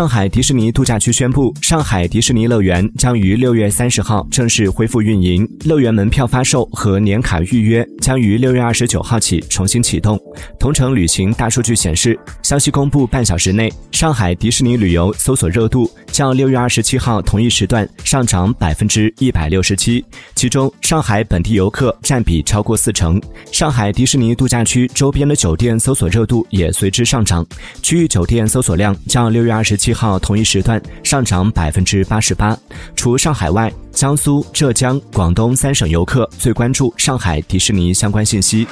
上海迪士尼度假区宣布，上海迪士尼乐园将于六月三十号正式恢复运营，乐园门票发售和年卡预约将于六月二十九号起重新启动。同程旅行大数据显示，消息公布半小时内，上海迪士尼旅游搜索热度较六月二十七号同一时段上涨百分之一百六十七，其中上海本地游客占比超过四成。上海迪士尼度假区周边的酒店搜索热度也随之上涨，区域酒店搜索量较六月二十七号同一时段上涨百分之八十八。除上海外，江苏、浙江、广东三省游客最关注上海迪士尼相关信息。